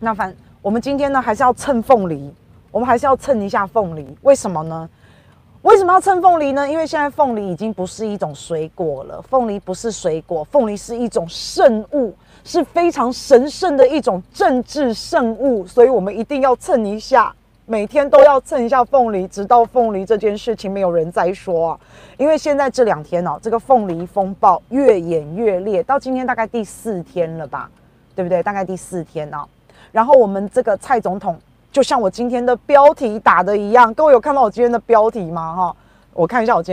那反我们今天呢，还是要蹭凤梨，我们还是要蹭一下凤梨。为什么呢？为什么要蹭凤梨呢？因为现在凤梨已经不是一种水果了，凤梨不是水果，凤梨是一种圣物，是非常神圣的一种政治圣物，所以我们一定要蹭一下。每天都要蹭一下凤梨，直到凤梨这件事情没有人再说！因为现在这两天哦，这个凤梨风暴越演越烈，到今天大概第四天了吧，对不对？大概第四天哦。然后我们这个蔡总统，就像我今天的标题打的一样，各位有看到我今天的标题吗？哈，我看一下我今天。